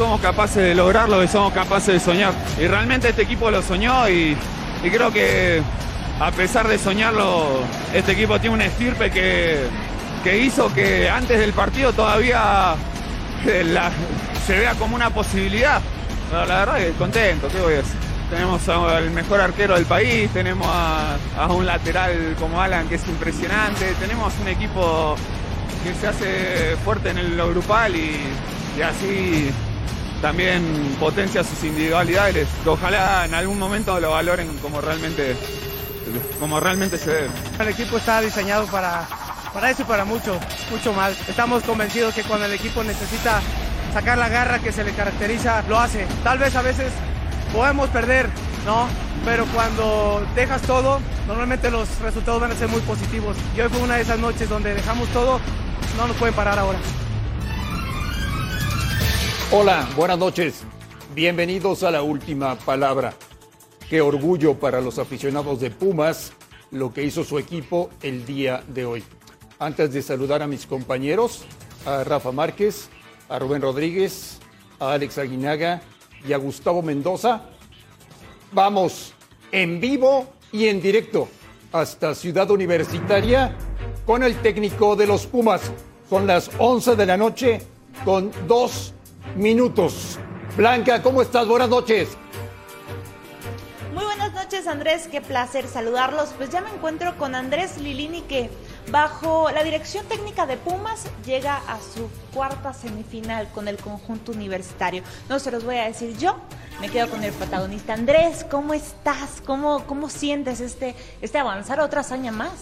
Somos capaces de lograrlo y somos capaces de soñar. Y realmente este equipo lo soñó y, creo que a pesar de soñarlo, este equipo tiene una estirpe que, hizo que antes del partido todavía eh, se vea como una posibilidad. la verdad es contento, ¿qué voy a decir? Tenemos al mejor arquero del país, tenemos a, un lateral como Alan que es impresionante, tenemos un equipo que se hace fuerte en lo grupal y así también potencia sus individualidades, ojalá en algún momento lo valoren como realmente, como realmente se debe. El equipo está diseñado para, para eso y para mucho, mucho más. Estamos convencidos que cuando el equipo necesita sacar la garra que se le caracteriza, lo hace. Tal vez a veces podemos perder, ¿no? Pero cuando dejas todo, normalmente los resultados van a ser muy positivos. Y hoy fue una de esas noches donde dejamos todo, no nos pueden parar ahora. Hola, buenas noches. Bienvenidos a la última palabra. Qué orgullo para los aficionados de Pumas lo que hizo su equipo el día de hoy. Antes de saludar a mis compañeros, a Rafa Márquez, a Rubén Rodríguez, a Alex Aguinaga y a Gustavo Mendoza, vamos en vivo y en directo hasta Ciudad Universitaria con el técnico de los Pumas. Son las 11 de la noche con dos minutos. Blanca, ¿cómo estás? Buenas noches. Muy buenas noches, Andrés. Qué placer saludarlos. Pues ya me encuentro con Andrés Lilini, que bajo la dirección técnica de Pumas llega a su cuarta semifinal con el conjunto universitario. No se los voy a decir yo, me quedo con el protagonista. Andrés, ¿cómo estás? ¿Cómo, cómo sientes este, este avanzar otra hazaña más?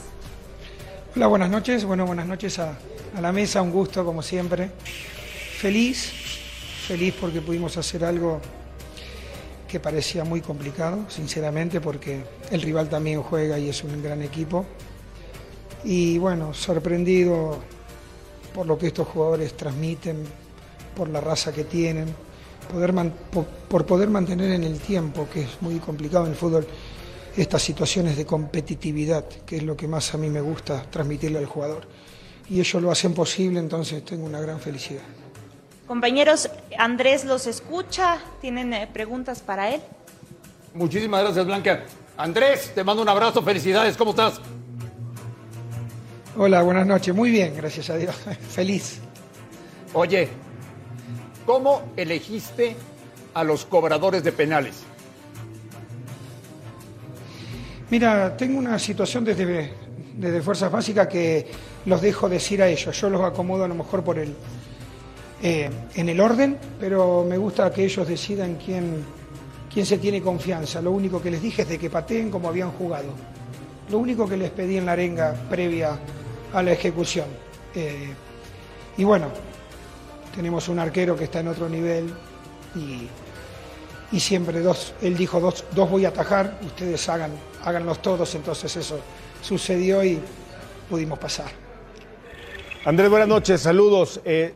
Hola, buenas noches. Bueno, buenas noches a, a la mesa, un gusto como siempre. Feliz, feliz porque pudimos hacer algo que parecía muy complicado, sinceramente, porque el rival también juega y es un gran equipo. Y bueno, sorprendido por lo que estos jugadores transmiten, por la raza que tienen, por, poder mantener en el tiempo, que es muy complicado en el fútbol, estas situaciones de competitividad, que es lo que más a mí me gusta transmitirle al jugador. Y ellos lo hacen posible, entonces tengo una gran felicidad. Compañeros, Andrés los escucha, tienen eh, preguntas para él. Muchísimas gracias, Blanca. Andrés, te mando un abrazo, felicidades, ¿cómo estás? Hola, buenas noches, muy bien, gracias a Dios, feliz. Oye, ¿cómo elegiste a los cobradores de penales? Mira, tengo una situación desde, desde Fuerzas Básicas que los dejo decir a ellos, yo los acomodo a lo mejor por el, eh, en el orden, pero me gusta que ellos decidan quién, quién se tiene confianza. Lo único que les dije es de que pateen como habían jugado. Lo único que les pedí en la arenga previa a la ejecución. Eh, y bueno, tenemos un arquero que está en otro nivel y, y siempre dos, él dijo dos, dos voy a atajar, ustedes hagan, háganlos todos, entonces eso sucedió y pudimos pasar. Andrés, buenas noches, saludos. Eh,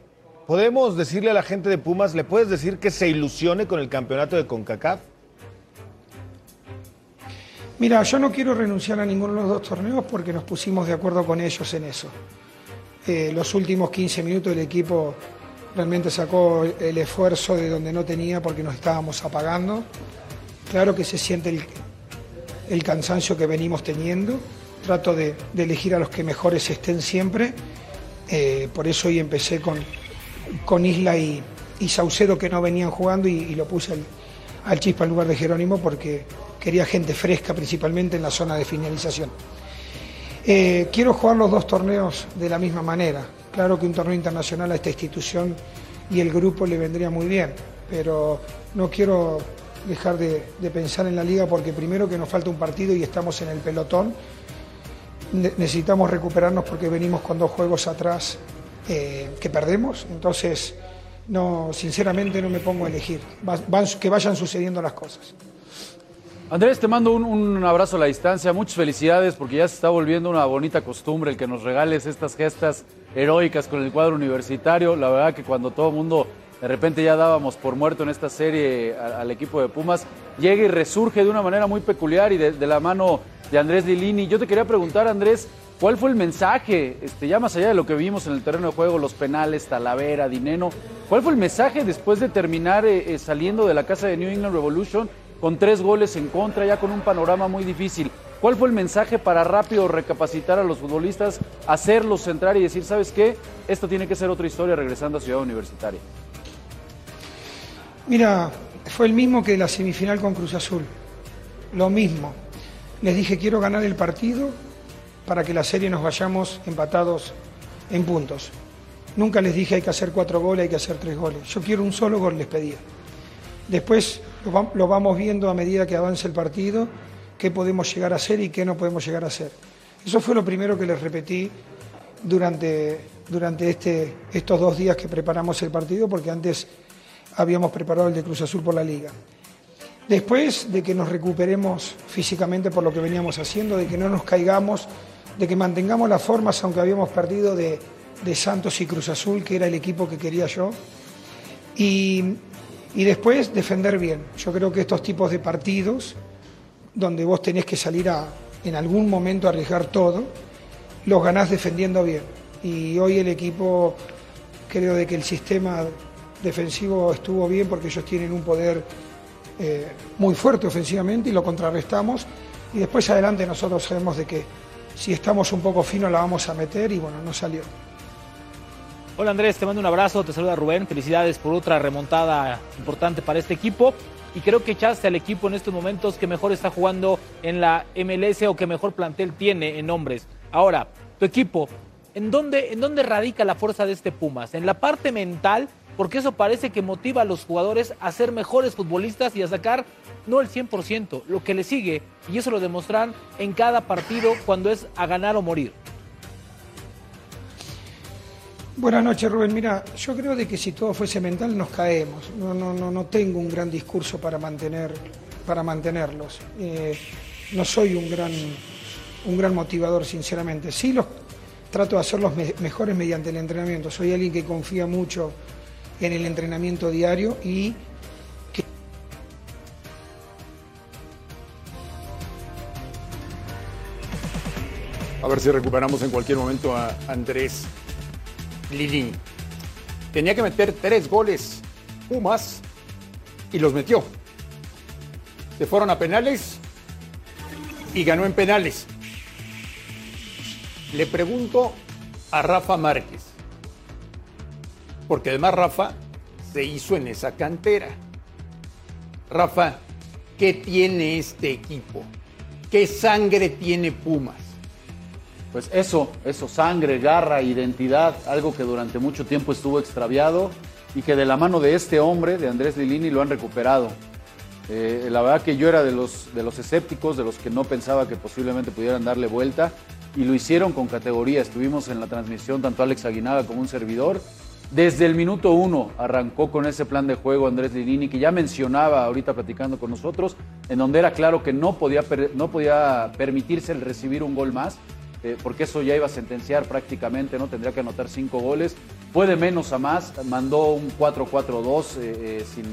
¿Podemos decirle a la gente de Pumas, le puedes decir que se ilusione con el campeonato de CONCACAF? Mira, yo no quiero renunciar a ninguno de los dos torneos porque nos pusimos de acuerdo con ellos en eso. Eh, los últimos 15 minutos el equipo realmente sacó el esfuerzo de donde no tenía porque nos estábamos apagando. Claro que se siente el, cansancio que venimos teniendo. Trato de, elegir a los que mejores estén siempre. Eh, por eso hoy empecé con, con Isla y, Saucedo que no venían jugando y, lo puse al, Chispa en lugar de Jerónimo porque quería gente fresca principalmente en la zona de finalización. Eh, quiero jugar los dos torneos de la misma manera. Claro que un torneo internacional a esta institución y el grupo le vendría muy bien, pero no quiero dejar de, pensar en la liga porque primero que nos falta un partido y estamos en el pelotón. Ne- necesitamos recuperarnos porque venimos con dos juegos atrás eh, que perdemos, entonces no, sinceramente no me pongo a elegir, que vayan sucediendo las cosas. Andrés, te mando un, abrazo a la distancia. Muchas felicidades porque ya se está volviendo una bonita costumbre el que nos regales estas gestas heroicas con el cuadro universitario. La verdad que cuando todo el mundo de repente ya dábamos por muerto en esta serie al equipo de Pumas, llega y resurge de una manera muy peculiar y de, de la mano de Andrés Lilini. Yo te quería preguntar, Andrés, ¿cuál fue el mensaje, este, ya más allá de lo que vimos en el terreno de juego, los penales, Talavera, Dineno, cuál fue el mensaje después de terminar eh, eh, saliendo de la casa de New England Revolution con tres goles en contra, ya con un panorama muy difícil. ¿Cuál fue el mensaje para rápido recapacitar a los futbolistas, hacerlos centrar y decir, ¿sabes qué? Esto tiene que ser otra historia regresando a Ciudad Universitaria. Mira, fue el mismo que la semifinal con Cruz Azul. Lo mismo. Les dije, quiero ganar el partido para que la serie nos vayamos empatados en puntos. Nunca les dije hay que hacer cuatro goles, hay que hacer tres goles. Yo quiero un solo gol, les pedía. Después lo, va- lo vamos viendo a medida que avance el partido, qué podemos llegar a hacer y qué no podemos llegar a hacer. Eso fue lo primero que les repetí durante, durante este, estos dos días que preparamos el partido, porque antes habíamos preparado el de Cruz Azul por la liga. Después de que nos recuperemos físicamente por lo que veníamos haciendo, de que no nos caigamos, de que mantengamos las formas aunque habíamos perdido de, de Santos y Cruz Azul, que era el equipo que quería yo. Y, y después defender bien. Yo creo que estos tipos de partidos, donde vos tenés que salir a, en algún momento a arriesgar todo, los ganás defendiendo bien. Y hoy el equipo, creo de que el sistema defensivo estuvo bien porque ellos tienen un poder eh, muy fuerte ofensivamente y lo contrarrestamos. Y después adelante nosotros sabemos de que si estamos un poco finos la vamos a meter y bueno, no salió. Hola Andrés, te mando un abrazo, te saluda Rubén, felicidades por otra remontada importante para este equipo y creo que echaste al equipo en estos momentos que mejor está jugando en la MLS o que mejor plantel tiene en hombres. Ahora, tu equipo, ¿en dónde, ¿en dónde radica la fuerza de este Pumas? ¿En la parte mental? Porque eso parece que motiva a los jugadores a ser mejores futbolistas y a sacar no el 100%, lo que le sigue, y eso lo demuestran en cada partido cuando es a ganar o morir. Buenas noches, Rubén. Mira, yo creo de que si todo fuese mental nos caemos. No, no, no, no tengo un gran discurso para mantener, para mantenerlos. Eh, no soy un gran, un gran motivador, sinceramente. Sí los trato de hacerlos me- mejores mediante el entrenamiento. Soy alguien que confía mucho en el entrenamiento diario y A ver si recuperamos en cualquier momento a Andrés Lilín. Tenía que meter tres goles Pumas y los metió. Se fueron a penales y ganó en penales. Le pregunto a Rafa Márquez, porque además Rafa se hizo en esa cantera. Rafa, ¿qué tiene este equipo? ¿Qué sangre tiene Pumas? Pues eso, eso, sangre, garra, identidad, algo que durante mucho tiempo estuvo extraviado y que de la mano de este hombre, de Andrés Lilini, lo han recuperado. Eh, la verdad que yo era de los, de los escépticos, de los que no pensaba que posiblemente pudieran darle vuelta y lo hicieron con categoría. Estuvimos en la transmisión, tanto Alex Aguinaga como un servidor. Desde el minuto uno arrancó con ese plan de juego Andrés Lilini, que ya mencionaba ahorita platicando con nosotros, en donde era claro que no podía, no podía permitirse el recibir un gol más, eh, porque eso ya iba a sentenciar prácticamente, ¿no? Tendría que anotar cinco goles. Fue de menos a más, mandó un 4-4-2 eh, eh, sin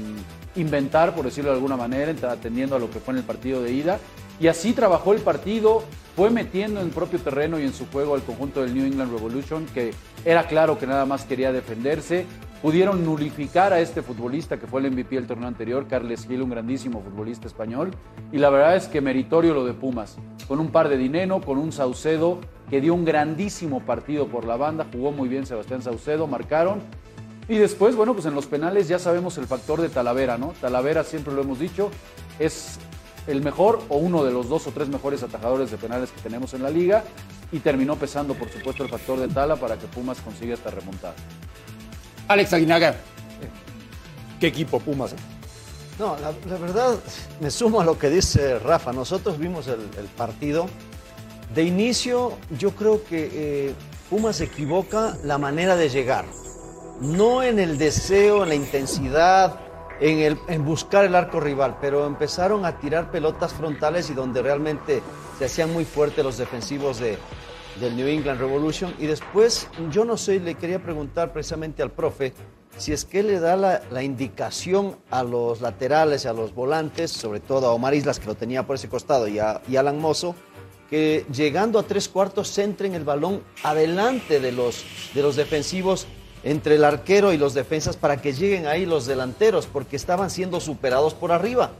inventar, por decirlo de alguna manera, atendiendo a lo que fue en el partido de ida. Y así trabajó el partido, fue metiendo en propio terreno y en su juego al conjunto del New England Revolution, que era claro que nada más quería defenderse. Pudieron nulificar a este futbolista que fue el MVP del torneo anterior, Carles Gil, un grandísimo futbolista español. Y la verdad es que meritorio lo de Pumas, con un par de dinero, con un Saucedo que dio un grandísimo partido por la banda, jugó muy bien Sebastián Saucedo, marcaron. Y después, bueno, pues en los penales ya sabemos el factor de Talavera, ¿no? Talavera, siempre lo hemos dicho, es el mejor o uno de los dos o tres mejores atajadores de penales que tenemos en la liga y terminó pesando, por supuesto, el factor de Tala para que Pumas consiga esta remontada. Alex Aguinaga, ¿Qué equipo Pumas? No, la, la verdad, me sumo a lo que dice Rafa. Nosotros vimos el, el partido. De inicio, yo creo que eh, Pumas se equivoca la manera de llegar. No en el deseo, en la intensidad, en, buscar el arco rival, pero empezaron a tirar pelotas frontales y donde realmente se hacían muy fuertes los defensivos de, del New England Revolution. Y después, yo no sé, le quería preguntar precisamente al profe si es que le da la, la indicación a los laterales, a los volantes, sobre todo a Omar Islas, que lo tenía por ese costado, y a y Alan Mozo, que llegando a tres cuartos centren el balón adelante de los, de los defensivos entre el arquero y los defensas para que lleguen ahí los delanteros, porque estaban siendo superados por arriba.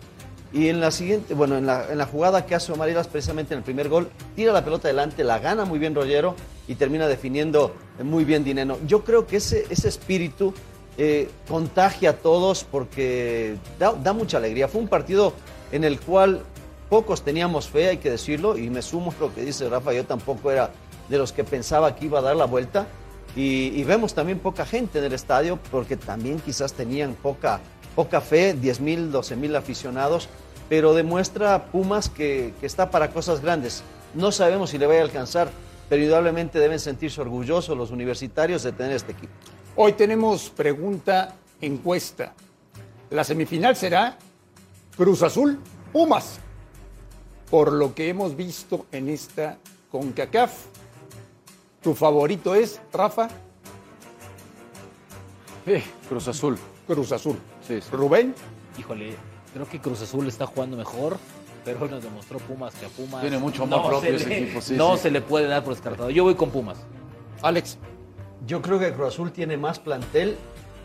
Y en la siguiente, bueno, en la, en la jugada que hace Omar Islas, precisamente en el primer gol, tira la pelota adelante, la gana muy bien Rollero y termina definiendo muy bien Dineno. Yo creo que ese, ese espíritu eh, contagia a todos porque da, da mucha alegría. Fue un partido en el cual pocos teníamos fe, hay que decirlo, y me sumo a lo que dice Rafa, yo tampoco era de los que pensaba que iba a dar la vuelta. Y, vemos también poca gente en el estadio porque también quizás tenían poca, poca fe, 10 mil, 12 mil aficionados, pero demuestra Pumas que, que está para cosas grandes. No sabemos si le va a alcanzar, pero indudablemente deben sentirse orgullosos los universitarios de tener este equipo. Hoy tenemos pregunta encuesta. La semifinal será Cruz Azul Pumas. Por lo que hemos visto en esta CONCACAF, ¿tu favorito es, Rafa? Cruz Azul. Cruz Azul. Sí, sí. Rubén. Híjole, creo que Cruz Azul está jugando mejor, pero nos demostró Pumas que a Pumas. Tiene mucho amor propio se ese le- equipo, sí, no sí. se le puede dar por descartado. Yo voy con Pumas. Alex. Yo creo que Cruz Azul tiene más plantel,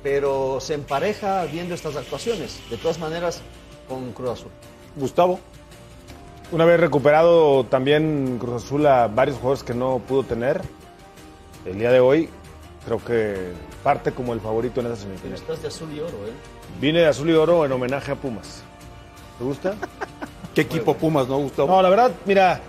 pero se empareja viendo estas actuaciones. De todas maneras, con Cruz Azul. Gustavo. Una vez recuperado también Cruz Azul a varios jugadores que no pudo tener, el día de hoy creo que parte como el favorito en esa Pero semifinal. estás de azul y oro, ¿eh? Vine de azul y oro en homenaje a Pumas. ¿Te gusta? ¿Qué equipo Pumas, no, Gustavo? No, la verdad, mira,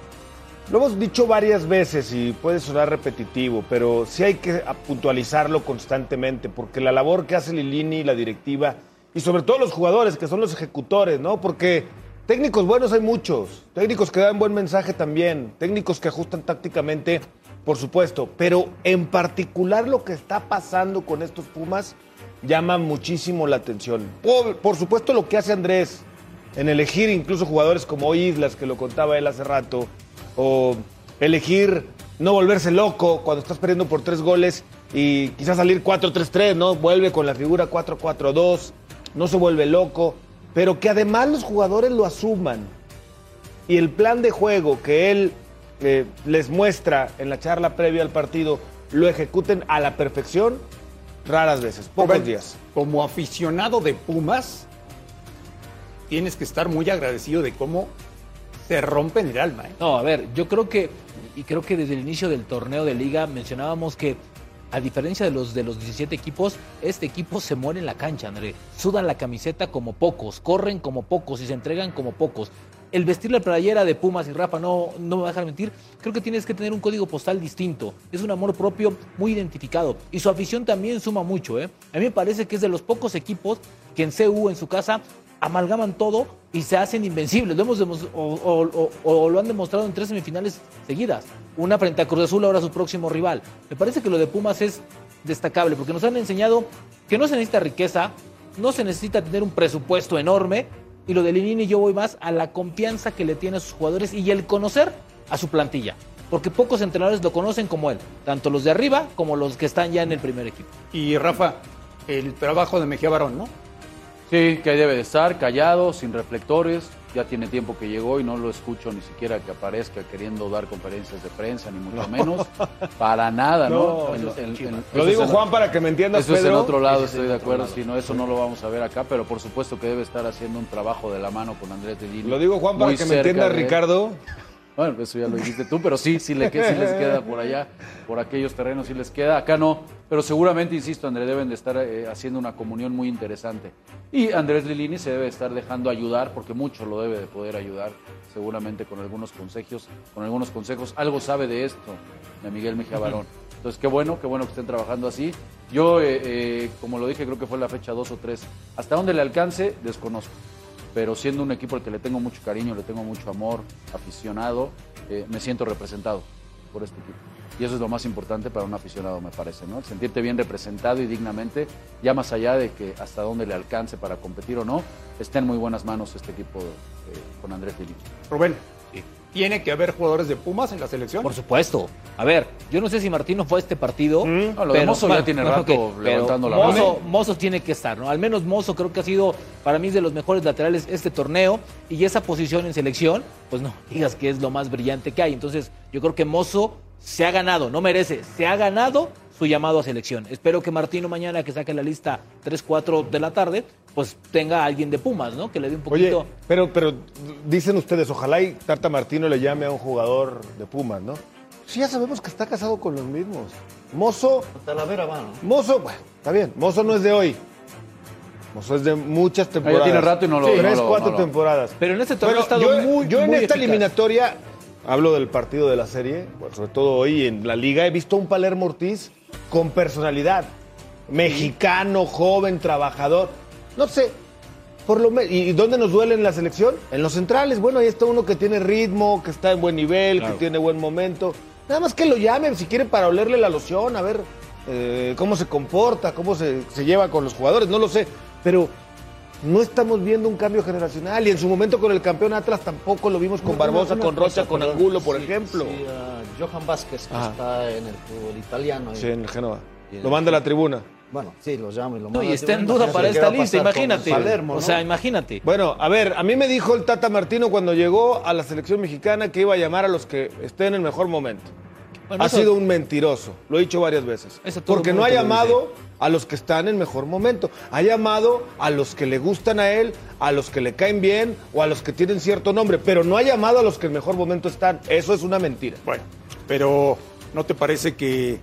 lo hemos dicho varias veces y puede sonar repetitivo, pero sí hay que puntualizarlo constantemente, porque la labor que hace Lilini, la directiva, y sobre todo los jugadores, que son los ejecutores, ¿no? Porque técnicos buenos hay muchos, técnicos que dan buen mensaje también, técnicos que ajustan tácticamente, por supuesto, pero en particular lo que está pasando con estos Pumas llama muchísimo la atención. Por, supuesto lo que hace Andrés, en elegir incluso jugadores como Islas, que lo contaba él hace rato, o elegir no volverse loco cuando estás perdiendo por tres goles y quizás salir 4-3-3, ¿no? Vuelve con la figura 4-4-2, no se vuelve loco, pero que además los jugadores lo asuman. Y el plan de juego que él eh, les muestra en la charla previa al partido lo ejecuten a la perfección, raras veces, pocos Rubén, días. Como aficionado de Pumas, tienes que estar muy agradecido de cómo se rompen el alma. ¿eh? No, a ver, yo creo que, y creo que desde el inicio del torneo de liga mencionábamos que, a diferencia de los de los 17 equipos, este equipo se muere en la cancha, André. Sudan la camiseta como pocos, corren como pocos y se entregan como pocos. El vestir la playera de Pumas y Rafa no, no me va a dejar mentir. Creo que tienes que tener un código postal distinto. Es un amor propio muy identificado. Y su afición también suma mucho. ¿eh? A mí me parece que es de los pocos equipos que en CU, en su casa, amalgaman todo y se hacen invencibles. Lo hemos o lo han demostrado en tres semifinales seguidas. Una frente a Cruz Azul, ahora su próximo rival. Me parece que lo de Pumas es destacable porque nos han enseñado que no se necesita riqueza, no se necesita tener un presupuesto enorme. Y lo de Lilini yo voy más a la confianza que le tiene a sus jugadores y el conocer a su plantilla. Porque pocos entrenadores lo conocen como él, tanto los de arriba como los que están ya en el primer equipo. Y Rafa, el trabajo de Mejía Barón, ¿no? Sí, que ahí debe de estar, callado, sin reflectores. Ya tiene tiempo que llegó y no lo escucho ni siquiera que aparezca queriendo dar conferencias de prensa, ni mucho menos. Para nada, ¿no? No, En- no, en- en- Lo digo, Juan, para que me entiendas, Eso es en otro lado, estoy de acuerdo. Si no, eso no lo vamos a ver acá, pero por supuesto que debe estar haciendo un trabajo de la mano con Andrés Lini. Lo digo, Juan, para que me entienda de. Ricardo. Bueno, eso ya lo dijiste tú, pero sí, sí, le, sí les queda por allá, por aquellos terrenos sí les queda. Acá no, pero seguramente, insisto, Andrés, deben de estar eh, haciendo una comunión muy interesante. Y Andrés Lilini se debe estar dejando ayudar, porque mucho lo debe de poder ayudar, seguramente con algunos consejos, con algunos consejos. Algo sabe de esto, de Miguel Mejía Barón. Entonces, qué bueno, qué bueno que estén trabajando así. Yo, eh, eh, como lo dije, creo que fue la fecha 2 o 3. Hasta dónde le alcance, desconozco. Pero siendo un equipo al que le tengo mucho cariño, le tengo mucho amor, aficionado, eh, me siento representado por este equipo. Y eso es lo más importante para un aficionado, me parece, ¿no? Sentirte bien representado y dignamente, ya más allá de que hasta dónde le alcance para competir o no, está en muy buenas manos este equipo eh, con Andrés Lili. Rubén, ¿tiene que haber jugadores de Pumas en la selección? Por supuesto. A ver, yo no sé si Martino fue a este partido. No, lo de Mozo ya tiene rato levantando la. Mozo, Mozo tiene que estar, ¿no? Al menos Mozo creo que ha sido para mí de los mejores laterales este torneo y esa posición en selección, pues no digas que es lo más brillante que hay. Entonces, yo creo que Mozo se ha ganado, no merece, se ha ganado su llamado a selección. Espero que Martino mañana que saque la lista 3-4 de la tarde, pues tenga a alguien de Pumas, ¿no? Que le dé un Oye, poquito. pero, pero dicen ustedes, ojalá y Tata Martino le llame a un jugador de Pumas, ¿no? Sí, ya sabemos que está casado con los mismos. Mozo, Talavera va, ¿no? Mozo, bueno, está bien, Mozo no es de hoy. Mozo es de muchas temporadas. tiene rato y no lo- Sí, no Tres, lo- cuatro no lo- temporadas. Pero en este torneo Bueno, ha estado yo, muy, yo en muy esta eficaz. eliminatoria, hablo del partido de la serie, bueno, sobre todo hoy en la liga, he visto un Palermo Ortiz con personalidad. Mexicano, joven, trabajador. No sé. Por lo me- ¿Y dónde nos duele en la selección? En los centrales. Bueno, ahí está uno que tiene ritmo, que está en buen nivel, que tiene buen momento. Nada más que lo llame si quiere para olerle la loción, a ver eh, cómo se comporta, cómo se, se lleva con los jugadores, no lo sé. Pero no estamos viendo un cambio generacional y en su momento con el campeón Atlas tampoco lo vimos con Barbosa, con cosa, Rocha, con. Angulo, por Sí, ejemplo. sí, Johan Vázquez, que Ajá. está en el fútbol italiano. y- Sí, en el Génova. Lo manda a la tribuna. Bueno, sí, lo llamo y lo No, y está en duda para esta lista, imagínate. Palermo, O sea, imagínate. Bueno, a ver, a mí me dijo el Tata Martino cuando llegó a la selección mexicana que iba a llamar a los que estén en el mejor momento. Bueno, ha eso- sido un mentiroso, lo he dicho varias veces. Porque no ha llamado a los que están en mejor momento. Ha llamado a los que le gustan a él, a los que le caen bien o a los que tienen cierto nombre, pero no ha llamado a los que en mejor momento están. Eso es una mentira. Bueno, pero ¿no te parece que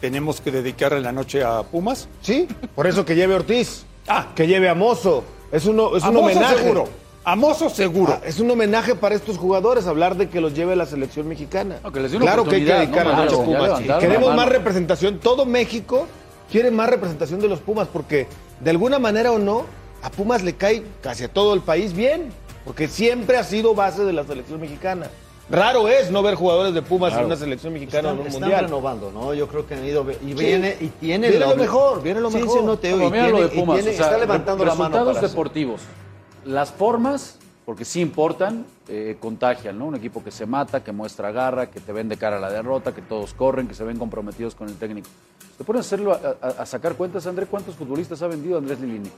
tenemos que dedicarle la noche a Pumas? Sí, por eso que lleve a Ortiz, Ah. que lleve a Mozo. Es, uno, es a un Mozo homenaje. seguro. A Mozo seguro. Ah, es un homenaje para estos jugadores, hablar de que los lleve la selección mexicana. No, que les dé una claro que hay que dedicar ¿no? a ya Pumas. Queremos más representación. Todo México quiere más representación de los Pumas porque, de alguna manera o no, a Pumas le cae casi a todo el país bien, porque siempre ha sido base de la selección mexicana. Raro es no ver jugadores de Pumas en una selección mexicana Están, en un están mundial. renovando, ¿no? Yo creo que han ido y Sí. viene y tiene Viene lo mejor, viene lo Sí, mejor. sí, no te y mira lo de tiene- y Pumas, tiene- o sea, está levantando re- la mano resultados hacer. Las formas, porque sí importan, eh, contagian, ¿no? Un equipo que se mata, que muestra garra, que te ven de cara a la derrota, que todos corren, que se ven comprometidos con el técnico. Te pones a, hacerlo, a, a- a sacar cuentas, André, ¿cuántos futbolistas ha vendido Andrés Lilini?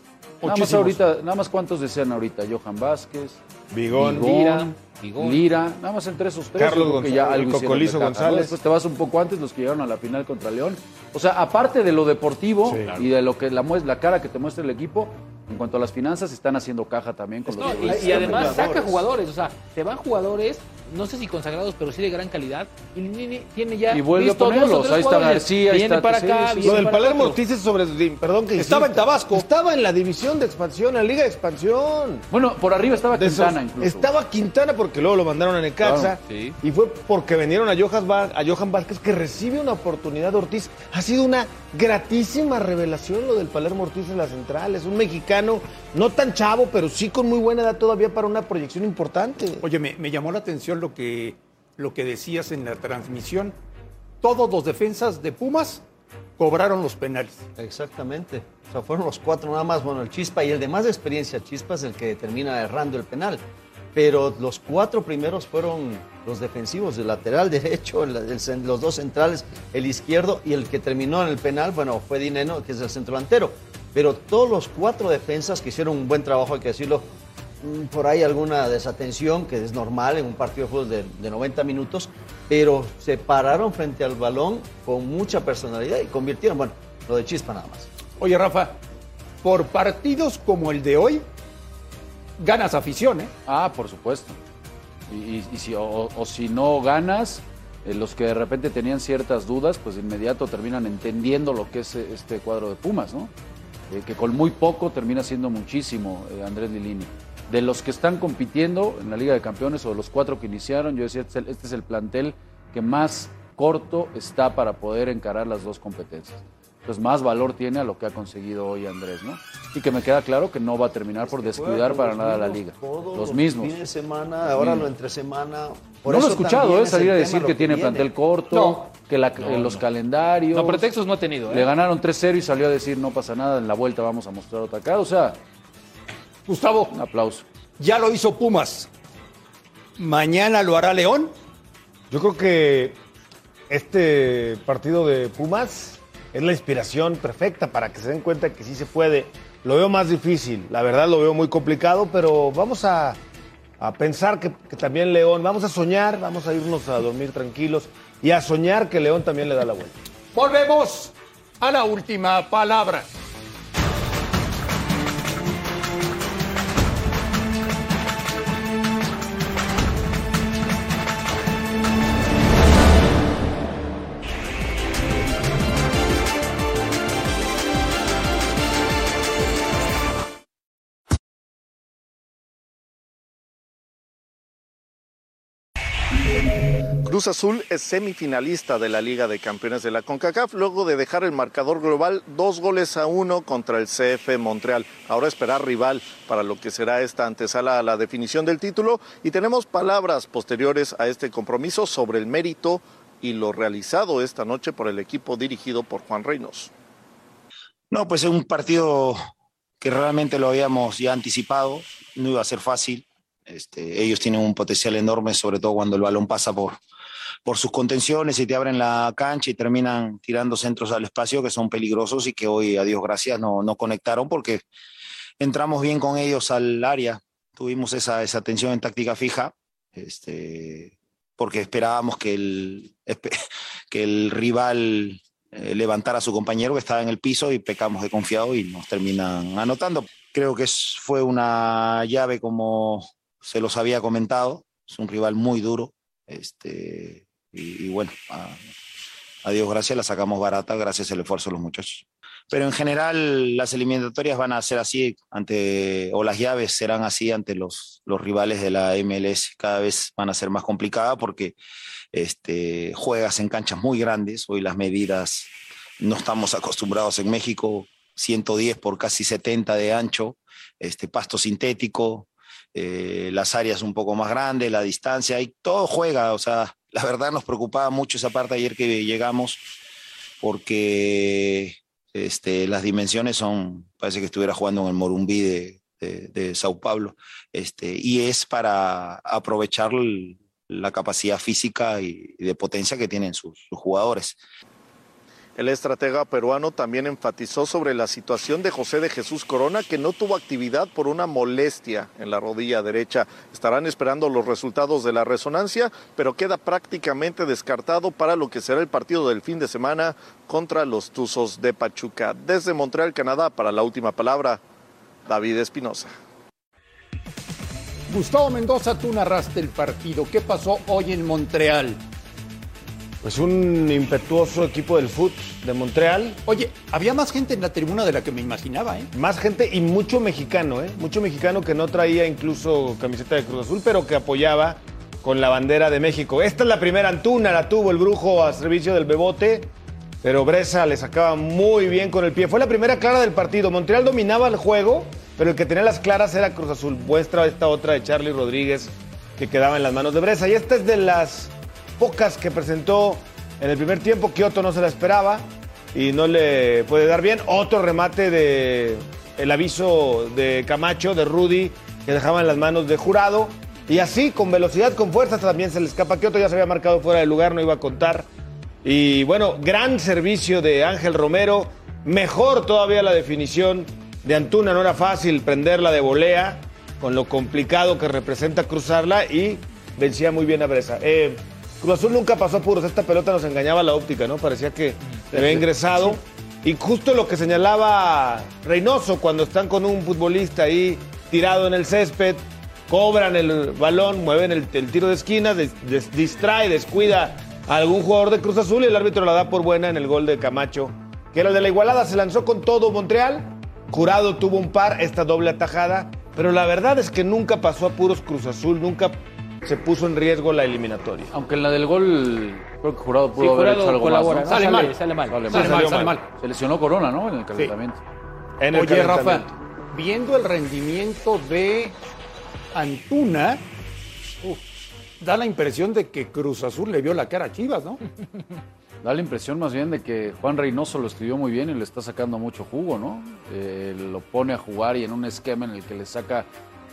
Nada más ahorita, nada más cuántos desean ahorita, Johan Vázquez, Bigón. Lira, Bigón. Lira, nada más entre esos tres. Carlos creo que ya González, algo Cocolizo. González. Después te vas un poco antes, los que llegaron a la final contra León. O sea, aparte de lo deportivo y de lo que la, la cara que te muestra el equipo, en cuanto a las finanzas, están haciendo caja también con los y- y, además saca jugadores, o sea, te van jugadores, no sé si consagrados, pero sí de gran calidad. Y Lini tiene ya Y vuelve a listo o ponerlos. Ahí está jugadores. García, ahí viene está para acá, sí, viene Lo del para Palermo. Ortiz es sobre. Perdón que Estaba en. Tabasco. Estaba en la división de expansión, en la Liga de Expansión. Bueno, por arriba estaba De esos- Quintana incluso. Estaba Quintana porque luego lo mandaron a Necaxa. Claro, sí. Y fue porque vendieron a Johan, a Vázquez que recibe una oportunidad de Ortiz. Ha sido una gratísima revelación lo del Palermo Ortiz en la central. Es un mexicano no tan chavo, pero sí con muy buena edad todavía para una proyección importante. Oye, me, me llamó la atención lo que, lo que decías en la transmisión. Todos los defensas de Pumas cobraron los penales. Exactamente. O sea, fueron los cuatro nada más. Bueno, el Chispa y el de más experiencia, Chispa es el que termina errando el penal. Pero los cuatro primeros fueron los defensivos, el lateral derecho, los dos centrales, el izquierdo y el que terminó en el penal, bueno, fue Dineno, que es el centro delantero. Pero todos los cuatro defensas que hicieron un buen trabajo, hay que decirlo, por ahí alguna desatención, que es normal en un partido de fútbol de, de 90 minutos, pero se pararon frente al balón con mucha personalidad y convirtieron, bueno, lo de Chispa nada más. Oye, Rafa, por partidos como el de hoy, ganas afición, ¿eh? Ah, por supuesto. Y, y- y si, o, o si no ganas, eh, los que de repente tenían ciertas dudas, pues de inmediato terminan entendiendo lo que es eh, este cuadro de Pumas, ¿no? Eh, que con muy poco termina siendo muchísimo eh, Andrés Lilini. De los que están compitiendo en la Liga de Campeones o de los cuatro que iniciaron, yo decía, este es el, este es el plantel que más corto está para poder encarar las dos competencias. Entonces, más valor tiene a lo que ha conseguido hoy Andrés, ¿no? Y que me queda claro que no va a terminar por descuidar para nada la liga. Los mismos. De semana, ahora lo entre semana. Por no lo he escuchado, ¿eh? es Salir a decir que tiene plantel corto, No. que la- eh, los calendarios. No, pretextos no ha tenido. ¿eh? Le ganaron 3-0 y salió a decir no pasa nada, en la vuelta vamos a mostrar otra cara. O sea, Gustavo, un aplauso. ya lo hizo Pumas. Mañana lo hará León. Yo creo que este partido de Pumas es la inspiración perfecta para que se den cuenta que sí se puede. Lo veo más difícil, la verdad lo veo muy complicado, pero vamos a, a pensar que, que también León, vamos a soñar, vamos a irnos a dormir tranquilos y a soñar que León también le da la vuelta. Volvemos a la última palabra. Cruz Azul es semifinalista de la Liga de Campeones de la CONCACAF luego de dejar el marcador global dos goles a uno contra el CF Montreal. Ahora esperar rival para lo que será esta antesala a la definición del título y tenemos palabras posteriores a este compromiso sobre el mérito y lo realizado esta noche por el equipo dirigido por Juan Reynos. No, pues es un partido que realmente lo habíamos ya anticipado, no iba a ser fácil. Este, ellos tienen un potencial enorme, sobre todo cuando el balón pasa por, por sus contenciones y te abren la cancha y terminan tirando centros al espacio que son peligrosos y que hoy, a Dios gracias, no, no conectaron porque entramos bien con ellos al área, tuvimos esa, esa tensión en táctica fija, este, porque esperábamos que el, que el rival eh, levantara a su compañero que estaba en el piso y pecamos de confiado y nos terminan anotando. Creo que fue una llave como se los había comentado, es un rival muy duro, este, y, bueno, a, a Dios gracias la sacamos barata gracias al esfuerzo de los muchachos. Pero en general las eliminatorias van a ser así ante, o las llaves serán así ante los, los rivales de la MLS. Cada vez van a ser más complicadas porque este, juegas en canchas muy grandes. Hoy las medidas no estamos acostumbrados en México, 110 por casi 70 de ancho, este, pasto sintético, eh, las áreas un poco más grandes, la distancia, y todo juega. O sea, la verdad nos preocupaba mucho esa parte ayer que llegamos porque este, las dimensiones son, parece que estuviera jugando en el Morumbí de, de, Sao Paulo, este, y es para aprovechar la capacidad física y, de potencia que tienen sus jugadores. El estratega peruano también enfatizó sobre la situación de José de Jesús Corona, que no tuvo actividad por una molestia en la rodilla derecha. Estarán esperando los resultados de la resonancia, pero queda prácticamente descartado para lo que será el partido del fin de semana contra los Tuzos de Pachuca. Desde Montreal, Canadá, para la última palabra, David Espinosa. Gustavo Mendoza, tú narraste el partido. ¿Qué pasó hoy en Montreal? Pues un impetuoso equipo del FUT de Montreal. Oye, había más gente en la tribuna de la que me imaginaba, ¿eh? Más gente y mucho mexicano, ¿eh? Mucho mexicano que no traía incluso camiseta de Cruz Azul, pero que apoyaba con la bandera de México. Esta es la primera Antuna, la tuvo el brujo a servicio del Bebote, pero Bresa le sacaba muy bien con el pie. Fue la primera clara del partido. Montreal dominaba el juego, pero el que tenía las claras era Cruz Azul. Muestra esta otra de Charlie Rodríguez que quedaba en las manos de Bresa. Y esta es de las pocas que presentó en el primer tiempo. Kioto no se la esperaba y no le puede dar bien. Otro remate de el aviso de Camacho, de Rudy, que dejaba en las manos de Jurado. Y así, con velocidad, con fuerza, también se le escapa Kioto. Ya se había marcado fuera de lugar, no iba a contar. Y bueno, gran servicio de Ángel Romero. Mejor todavía la definición de Antuna. No era fácil prenderla de volea, con lo complicado que representa cruzarla y vencía muy bien a Bresa. Eh, Cruz Azul nunca pasó apuros. Esta pelota nos engañaba la óptica, ¿no? Parecía que le había ingresado. Y justo lo que señalaba Reynoso cuando están con un futbolista ahí tirado en el césped, cobran el balón, mueven el, el tiro de esquina, des- des- distrae, descuida a algún jugador de Cruz Azul y el árbitro la da por buena en el gol de Camacho, que era el de la igualada. Se lanzó con todo Montreal. Jurado tuvo un par, esta doble atajada. Pero la verdad es que nunca pasó apuros Cruz Azul, nunca se puso en riesgo la eliminatoria. Aunque en la del gol, creo que Jurado pudo Sí, haber Jurado hecho algo colabora, más. ¿no? ¿no? Sale mal, sale mal. Sale Sale mal, mal, sale mal. Se lesionó Corona, ¿no? En el calentamiento. En el Oye, Rafa, calentamiento. viendo el rendimiento de Antuna, uf, da la impresión de que Cruz Azul le vio la cara a Chivas, ¿no? Da la impresión más bien de que Juan Reynoso lo escribió muy bien y le está sacando mucho jugo, ¿no? Eh, lo pone a jugar y en un esquema en el que le saca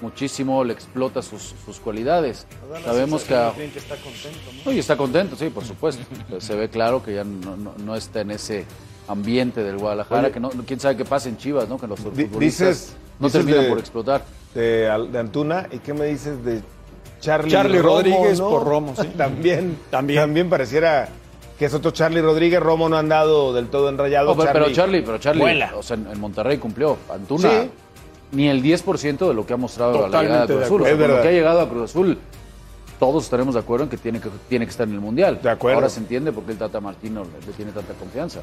muchísimo, le explota sus, sus cualidades. Sabemos que... a- que está contento, está contento, sí, por supuesto. Se ve claro que ya no, no- no está en ese ambiente del Guadalajara, Oye. que no, quién sabe qué pasa en Chivas, ¿no? Que los futbolistas dices, no dices terminan de- por explotar. De, Antuna, ¿y qué me dices de Charlie, Charlie Romo, Rodríguez no? por Romo, sí. también, También. también. pareciera que es otro Charlie Rodríguez. Romo no ha andado del todo enrayado. No, pero, pero Charlie, pero Charlie, o sea, en, en Monterrey cumplió. Antuna, Sí. Ni el 10% de lo que ha mostrado a la Totalmente llegada de Cruz de Azul. O sea, lo que ha llegado a Cruz Azul, todos estaremos de acuerdo en que tiene que, tiene que estar en el Mundial. De acuerdo. Ahora se entiende por qué el Tata Martino le, le tiene tanta confianza.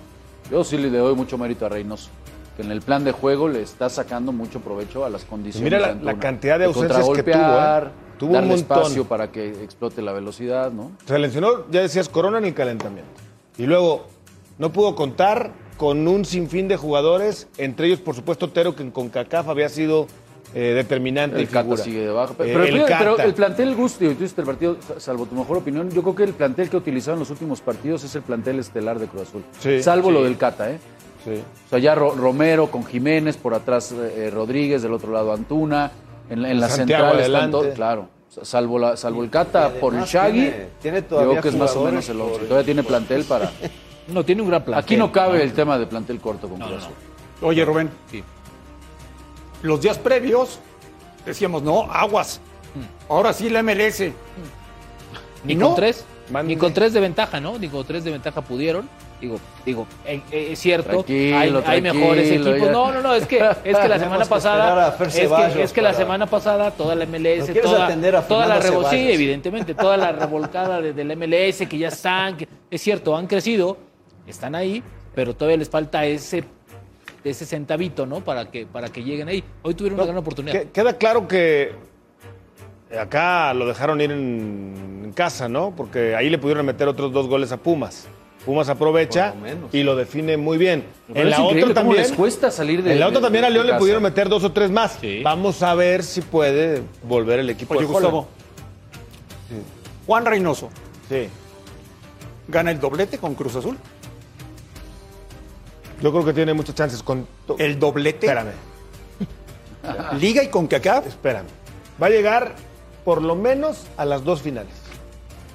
Yo sí le doy mucho mérito a Reynoso, que en el plan de juego le está sacando mucho provecho a las condiciones Mira la- cantidad de ausencias que tuvo, ¿eh? Tuvo un darle montón. espacio para que explote la velocidad, ¿no? Se lesionó, ya decías, Corona en el calentamiento. Y luego no pudo contar con un sinfín de jugadores, entre ellos, por supuesto, Tero, que en CONCACAF había sido eh, determinante y El Cata figura. sigue debajo. Pero, Eh, pero el fíjate, pero Cata. el plantel tú hiciste el partido, salvo tu mejor opinión, yo creo que el plantel que utilizaron en los últimos partidos es el plantel estelar de Cruz Azul. Sí, salvo sí. lo del Cata, ¿eh? Sí. O sea, ya Ro- Romero con Jiménez, por atrás eh, Rodríguez, del otro lado Antuna, en, en la central están todos, claro. Salvo, la, salvo el Cata por el Shaggy, tiene- todavía creo que es más o menos el por- 11. Todavía tiene plantel para... No, tiene un gran plantel. Aquí no cabe el tema de plantel corto con Cruz Azul. Oye, Rubén, Sí. los días previos decíamos, no, aguas. Ahora sí la MLS. Ni No. con tres, ni con tres de ventaja, ¿no? Ni con tres de ventaja pudieron. Digo, digo, eh, eh, es cierto, Tranquilo, hay, mejores equipos. ya. No, no, no, es que, es que la semana que pasada, es que, Ceballos es que la semana pasada toda la ¿No MLS, toda, atender a toda la Fernando revo- sí, evidentemente, toda la revolcada de- del MLS que ya están, que- es cierto, han crecido, están ahí, pero todavía les falta ese ese centavito, ¿no? Para que para que lleguen ahí. Hoy tuvieron una gran oportunidad. Que- queda claro que acá lo dejaron ir en, en casa, ¿no? Porque ahí le pudieron meter otros dos goles a Pumas. Pumas aprovecha lo y lo define muy bien. Pero en la otra también, les cuesta salir de en la otra de- también a León le pudieron meter dos o tres más. Sí. Vamos a ver si puede volver el equipo Oye. Gustavo, Juan Reynoso, Sí. ¿gana el doblete con Cruz Azul? Yo creo que tiene muchas chances con. ¿El doblete? Espérame, ¿Liga y CONCACAF? espérame. Va a llegar por lo menos a las dos finales.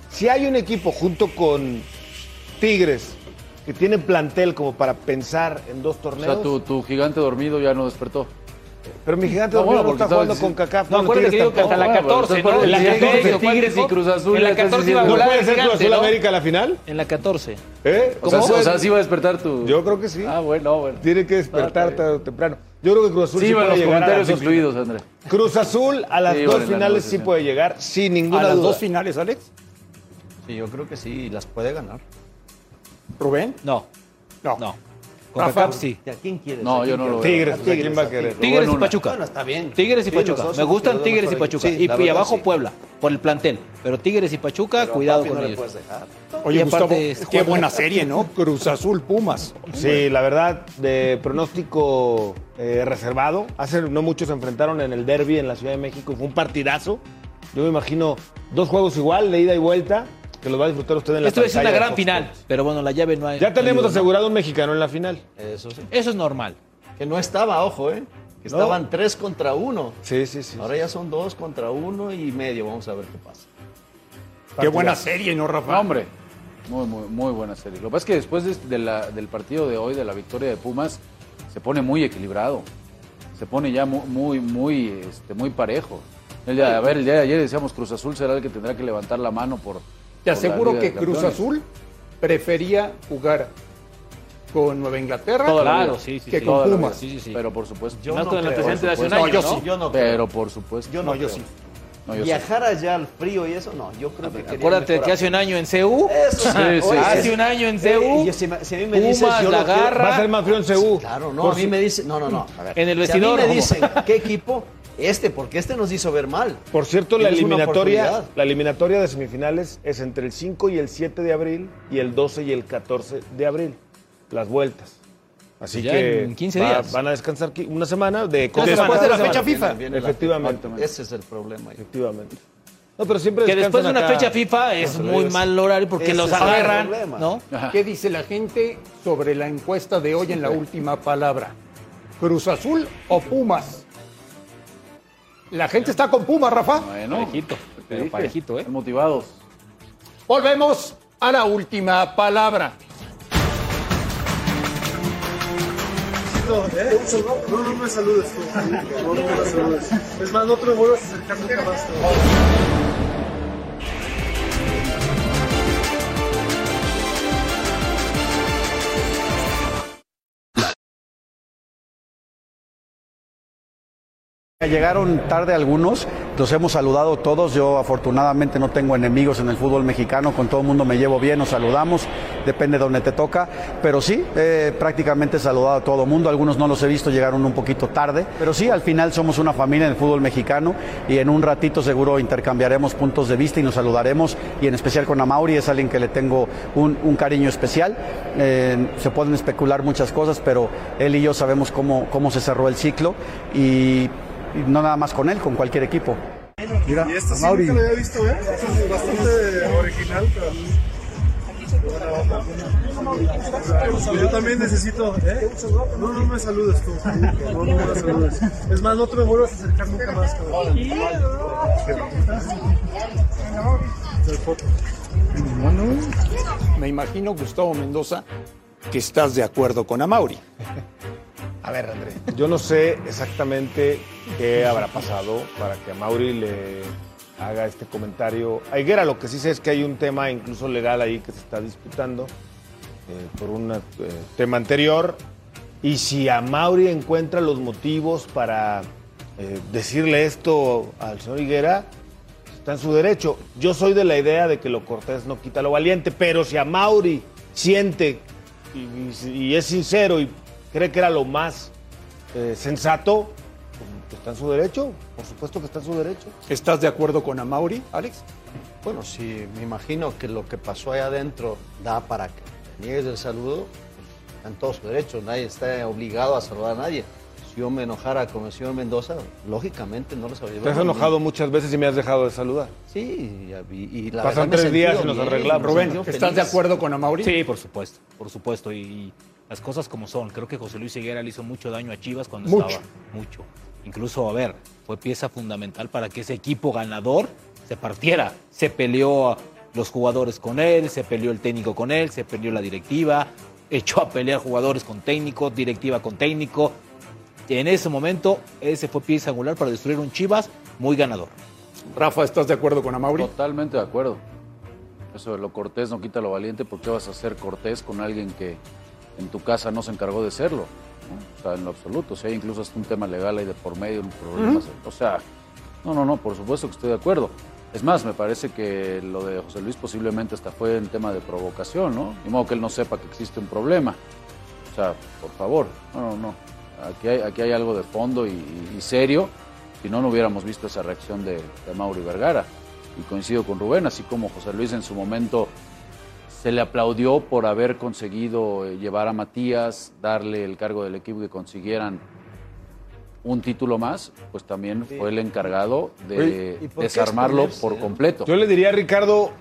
Si hay un equipo junto con Tigres que tiene plantel como para pensar en dos O torneos. sea, tu, tu gigante dormido ya no despertó. Pero mi gigante No, dormido bueno, no está jugando con CACAF. No, acuérdate que digo que hasta la bueno, 14, entonces, ¿no? en la El 14, América, Tigres y ¿cuál Cruz Azul, En la ya estás 14 iba a diciendo- ¿No puede ser Cruz Azul ¿no? América a la final? En la 14. ¿Eh? O sea, ¿Cómo o sea, sí va a despertar tu... Yo creo que sí. Ah, bueno, bueno. Tiene que despertar tarde o temprano. Yo creo que Cruz Azul Sí, sí, van puede los llegar comentarios dos incluidos, André. finales. Cruz Azul a las Sí, dos la finales sí puede llegar, sin ninguna ¿A las duda. dos finales, Alex? Sí, yo creo que sí, las puede ganar. ¿Rubén? No, No. no. Rafa, sí. ¿Y a quién quieres? No, ¿A yo no lo veo. Tigres, ¿a quién va a querer? Tigres y Pachuca. Bueno, está bien. Tigres y Sí, Pachuca. Me gustan Tigres y Pachuca. y, abajo sí. Puebla, por el plantel. Pero Tigres y Pachuca, cuidado con ellos. Oye, Gustavo, qué Juan- buena serie, ¿no? Cruz Azul Pumas. Sí, la verdad, de pronóstico eh, reservado. Hace no mucho se enfrentaron en el derby en la Ciudad de México. Fue un partidazo. Yo me imagino dos juegos igual, de ida y vuelta, que los va a disfrutar usted en la Esto es una gran final. Pero bueno, la llave no hay. Ya tenemos no asegurado un mexicano en la final. Eso sí. Eso es normal. Que no estaba, ojo, ¿eh? Que No. estaban tres contra uno. Sí, sí, sí. Ahora ya son dos contra uno y medio. Vamos a ver qué pasa. Qué buena serie, ¿no, Rafa? No, hombre. Muy, muy, muy buena serie. Lo que pasa es que después de, de la- del partido de hoy, de la victoria de Pumas, se pone muy equilibrado. Se pone ya muy, muy, muy, este, muy parejo. El día, a ver, el día de ayer decíamos Cruz Azul será el que tendrá que levantar la mano por. Te aseguro que Cruz. Azul prefería jugar con Nueva Inglaterra Claro, sí, sí, que sí. con Pumas. Sí, sí, sí. Pero por supuesto. Yo Más no con el creo, antecedente supuesto. ¿no? Yo no creo. Pero por supuesto. Yo no, No, yo creo. sí. No, yo sí. Viajar allá al frío y eso, no. Yo creo que quería Acuérdate que hace un año en CEU. Eso sí. Sí, Oye, sí, hace sí. un año en Eh, CEU. y si, si a mí me dices, Pumas, yo la garra. Va a ser más frío en CU. Claro, no, Por a mí me dicen, no, no, no. a ver, En el Si a vestidor, mí me ¿cómo? dicen, ¿qué equipo? Este, porque este nos hizo ver mal. Por cierto, la eliminatoria, la eliminatoria de semifinales es entre el 5 y el 7 de abril y el 12 y el 14 de abril. Las vueltas. Así Ya que en 15 va- días. van a descansar una semana de después de la fecha. FIFA. Viene- viene la- Efectivamente. Ese es el problema. Efectivamente. No, pero siempre Que después de una acá. fecha FIFA es muy reyes. mal horario porque Ese los es agarran. ¿no? ¿Qué dice la gente sobre la encuesta de hoy en la última palabra? ¿Cruz Azul o Pumas? La gente está con Pumas, Rafa. Bueno, Parejito, pero dije, parejito, ¿eh? están motivados. Volvemos a la última palabra. ¿eh? No, no me saludes tú. No, no me saludes. Es más, no te me vuelvas a acercar nunca más. Llegaron tarde algunos, los hemos saludado todos. Yo afortunadamente no tengo enemigos en el fútbol mexicano, con todo el mundo me llevo bien, nos saludamos, depende de donde te toca. Pero sí, eh, prácticamente he saludado a todo el mundo. Algunos no los he visto, llegaron un poquito tarde. Pero sí, al final somos una familia en el fútbol mexicano y en un ratito seguro intercambiaremos puntos de vista y nos saludaremos. Y en especial con Amauri, es alguien que le tengo un, cariño especial. Se pueden especular muchas cosas, pero él y yo sabemos cómo, cómo se cerró el ciclo y y no nada más con él, con cualquier equipo. Mira, Y esto sí Mauri. nunca lo había visto, ¿eh? Es bastante original, pero... Yo también necesito, ¿eh? No, no me saludes tú. No, no me saludes. Es más, no te me vuelvas a acercar nunca más, foto. Me imagino, Gustavo Mendoza, que estás de acuerdo con Amauri. A ver, André, yo no sé exactamente qué habrá pasado para que a Mauri le haga este comentario. A Higuera lo que sí sé es que hay un tema incluso legal ahí que se está disputando eh, por un eh, tema anterior. Y si a Mauri encuentra los motivos para eh, decirle esto al señor Higuera, está en su derecho. Yo soy de la idea de que lo cortés no quita lo valiente, pero si a Mauri siente y, y- y es sincero y cree que era lo más eh, sensato, pues, está en su derecho. Por supuesto que está en su derecho. ¿Estás de acuerdo con Amauri, Alex? Bueno, si me imagino que lo que pasó ahí adentro da para que niegues el saludo, pues, está en todo su derecho. Nadie está obligado a saludar a nadie. Si yo me enojara con el señor Mendoza, lógicamente no lo sabría. Te has enojado muchas veces y me has dejado de saludar. Sí, y, y la Pasan tres días y nos bien, arreglamos. Rubén, ¿estás de acuerdo con Amauri? Sí, por supuesto, por supuesto. Y, y las cosas como son. Creo que José Luis Higuera le hizo mucho daño a Chivas cuando Mucho. estaba. Mucho. Incluso, a ver, fue pieza fundamental para que ese equipo ganador se partiera. Se peleó a los jugadores con él, se peleó el técnico con él, se peleó la directiva, echó a pelear jugadores con técnico, directiva con técnico. Y en ese momento, ese fue pieza angular para destruir un Chivas muy ganador. Rafa, ¿estás de acuerdo con Amauri? Totalmente de acuerdo. Eso de lo cortés no quita lo valiente. ¿Por qué vas a ser cortés con alguien que en tu casa no se encargó de serlo? ¿no? O sea, en lo absoluto. Si hay incluso hasta un tema legal ahí de por medio, un problema. O sea, no, no, no, por supuesto que estoy de acuerdo. Es más, me parece que lo de José Luis posiblemente hasta fue en tema de provocación, ¿no? De modo que él no sepa que existe un problema. O sea, por favor, no, no, no. Aquí hay, aquí hay algo de fondo y, y serio. Si no, no hubiéramos visto esa reacción de, de Mauri Vergara. Y coincido con Rubén, así como José Luis en su momento se le aplaudió por haber conseguido eh, llevar a Matías, darle el cargo del equipo que consiguieran un título más, pues también fue el encargado de Oye, ¿y por qué desarmarlo por completo. Yo le diría a Ricardo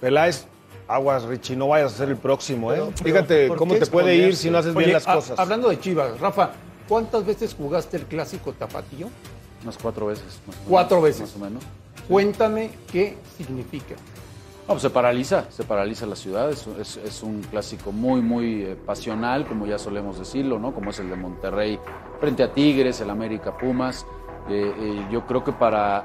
Peláez, aguas Richie, no vayas a ser el próximo, ¿eh? Fíjate ¿por cómo te puede ir si no haces Oye, bien las a- cosas. Hablando de Chivas, Rafa, ¿cuántas veces jugaste el clásico tapatío? Unas cuatro veces. más menos, Cuatro veces. Más o menos. Cuéntame qué significa. No, pues se paraliza, se paraliza la ciudad. Es, es- es un clásico muy, muy eh, pasional, como ya solemos decirlo, ¿no? Como es el de Monterrey frente a Tigres, el América Pumas. Eh, eh, yo creo que para,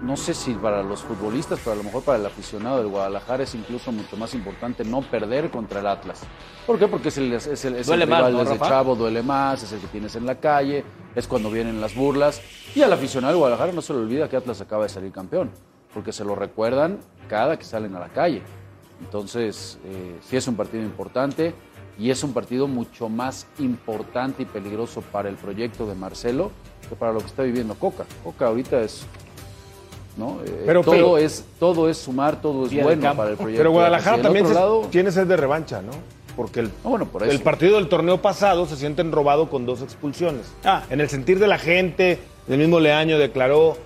no sé si para los futbolistas, pero a lo mejor para el aficionado del Guadalajara es incluso mucho más importante no perder contra el Atlas. ¿Por qué? Porque es el, es el, es el más, rival ¿no, desde chavo, duele más, es el que tienes en la calle, es cuando vienen las burlas. Y al aficionado del Guadalajara no se le olvida que Atlas acaba de salir campeón, porque se lo recuerdan cada que salen a la calle. Entonces, eh, sí es un partido importante. y es un partido mucho más importante y peligroso para el proyecto de Marcelo que para lo que está viviendo Coca. Coca ahorita es ¿no? Eh, Pero- todo, pero- es, todo es sumar, todo es bueno campo. para el proyecto. Pero Guadalajara también se- lado, tiene sed de revancha, ¿no? Porque el, por eso. el partido del torneo pasado se sienten robado con dos expulsiones. Ah. En el sentir de la gente, el mismo Leaño declaró.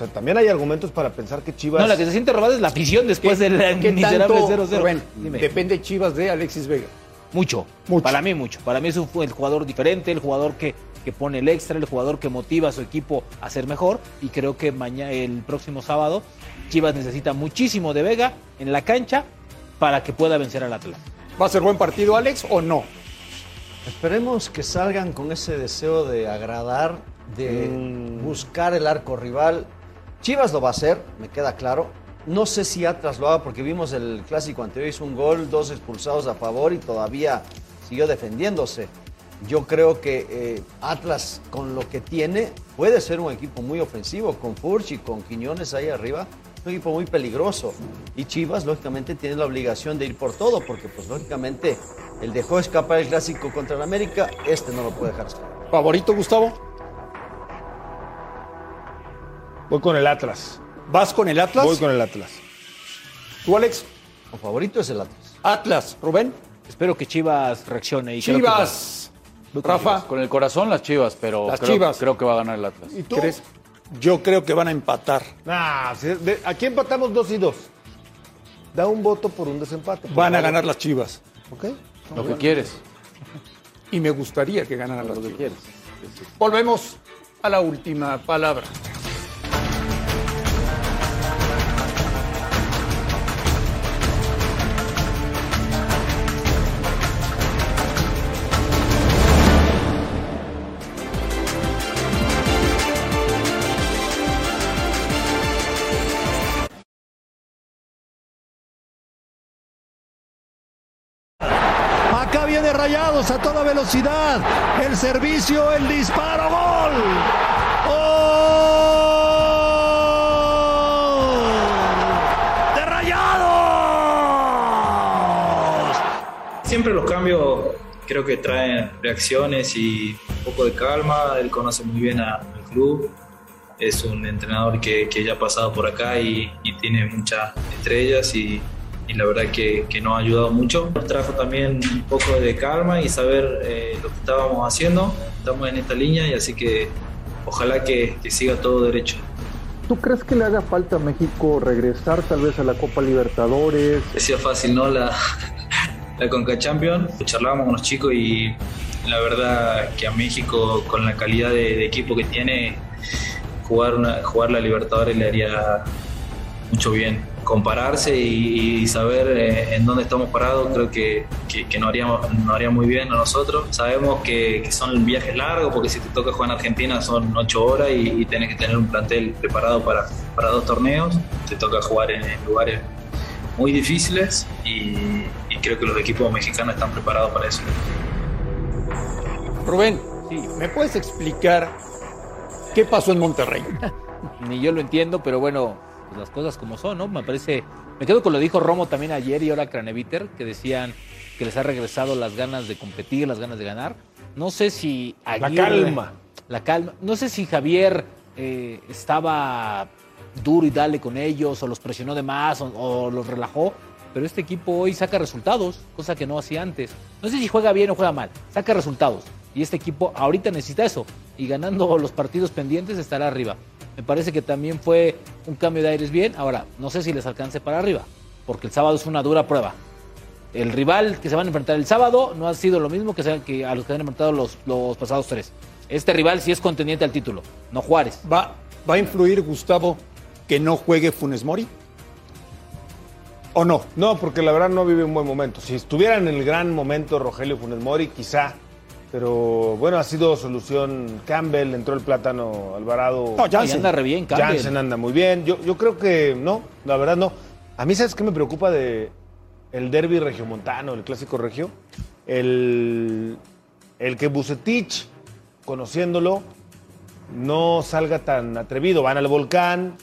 O sea, también hay argumentos para pensar que Chivas. No, la que se siente robada es la afición después del ¿Qué miserable tanto, 0-0. Rubén, Dime. depende Chivas de Alexis Vega? Mucho. Para mí mucho. Para mí es un, el jugador diferente, el jugador que, que pone el extra, el jugador que motiva a su equipo a ser mejor. Y creo que mañana, el próximo sábado, Chivas necesita muchísimo de Vega en la cancha para que pueda vencer al Atlas. ¿Va a ser buen partido, Alex, o no? Esperemos que salgan con ese deseo de agradar, de Mm. buscar el arco rival. Chivas lo va a hacer, me queda claro. No sé si Atlas lo haga porque vimos el clásico anterior, hizo un gol, dos expulsados a favor y todavía siguió defendiéndose. Yo creo que eh, Atlas, con lo que tiene, puede ser un equipo muy ofensivo, con Furch y con Quiñones ahí arriba, un equipo muy peligroso. Y Chivas, lógicamente, tiene la obligación de ir por todo, porque, pues, lógicamente, él dejó escapar el clásico contra el América, este no lo puede dejar escapar. ¿Favorito, Gustavo? Voy con el Atlas. ¿Vas con el Atlas? Voy con el Atlas. ¿Tú, Alex? El favorito es el Atlas. Atlas, Rubén. Espero que Chivas reaccione. Y creo que- Chivas. Rafa. Con el corazón las Chivas, pero Las creo, Chivas. creo que va a ganar el Atlas. ¿Y tú? Yo creo que van a empatar. De- aquí empatamos dos y dos. Da un voto por un desempate. por Van a ganar las Chivas. ¿Ok? Lo que quieres. Y me gustaría que ganaran las Lo que Chivas. quieres. Volvemos a la última palabra. Rayados a toda velocidad. El servicio, el disparo, gol. ¡Gol! ¡De Rayados! Siempre los cambios creo que traen reacciones y un poco de calma. Él conoce muy bien al club. Es un entrenador que, que ya ha pasado por acá y, y tiene muchas estrellas y, y la verdad que, que nos ha ayudado mucho. Nos trajo también un poco de calma y saber eh, lo que estábamos haciendo. Estamos en esta línea y así que ojalá que, que siga todo derecho. ¿Tú crees que le haga falta a México regresar tal vez a la Copa Libertadores? Decía fácil, ¿no? La, la Conca Champion. Charlábamos con los chicos y la verdad que a México, con la calidad de, de equipo que tiene, jugar, una, jugar la Libertadores le haría mucho bien. Compararse y, y saber eh, en dónde estamos parados, creo que, que, que nos, haría, nos haría muy bien a nosotros. Sabemos que, que son viajes largos, porque si te toca jugar en Argentina son ocho horas y, y tenés que tener un plantel preparado para, para dos torneos. Te toca jugar en, en lugares muy difíciles y, y creo que los equipos mexicanos están preparados para eso. Rubén, ¿me puedes explicar qué pasó en Monterrey? Ni yo lo entiendo, pero bueno, pues las cosas como son, ¿no? Me parece. Me quedo con lo que dijo Romo también ayer y ahora Craneviter, que decían que les ha regresado las ganas de competir, las ganas de ganar. No sé si Aguirre- calma. La calma. No sé si Javier eh, estaba duro y dale con ellos, o los presionó de más, o, o los relajó. Pero este equipo hoy saca resultados, cosa que no hacía antes. No sé si juega bien o juega mal, saca resultados. Y este equipo ahorita necesita eso. Y ganando los partidos pendientes estará arriba. Me parece que también fue un cambio de aires bien. Ahora, no sé si les alcance para arriba, porque el sábado es una dura prueba. El rival que se van a enfrentar el sábado no ha sido lo mismo que, a los que han enfrentado los, los pasados tres. Este rival sí es contendiente al título, no Juárez. ¿Va, ¿Va a influir, Gustavo, que no juegue Funes Mori? ¿O no? No, porque la verdad no vive un buen momento. Si estuviera en el gran momento Rogelio Funes Mori, quizá. Pero bueno, ha sido solución Campbell, entró el plátano Alvarado. No, Jansen. Anda re bien, Campbell. Jansen anda muy bien. Yo, yo creo que no, la verdad no. A mí, ¿sabes qué me preocupa de el derby regiomontano, el clásico regio? El, el que Bucetich, conociéndolo, no salga tan atrevido. Van al volcán,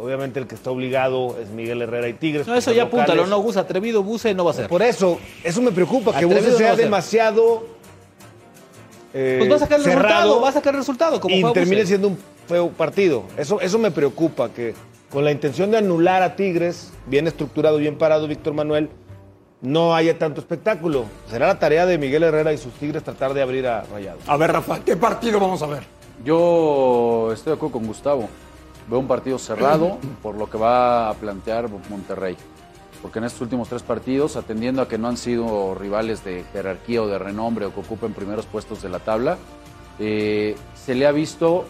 Obviamente el que está obligado es Miguel Herrera y Tigres. No, eso ya apúntalo, no, Gus, atrevido Buse no va a ser. Por eso, eso me preocupa, que Buse no sea demasiado eh, Pues va a sacar el cerrado resultado, va a sacar el resultado, como y termine siendo un feo partido. Eso, eso me preocupa, que con la intención de anular a Tigres, bien estructurado, bien parado Víctor Manuel, no haya tanto espectáculo. Será la tarea de Miguel Herrera y sus Tigres tratar de abrir a Rayados. A ver, Rafa, ¿qué partido vamos a ver? Yo estoy de acuerdo con Gustavo. Veo un partido cerrado por lo que va a plantear Monterrey. Porque en estos últimos tres partidos, atendiendo a que no han sido rivales de jerarquía o de renombre o que ocupen primeros puestos de la tabla, eh, se le ha visto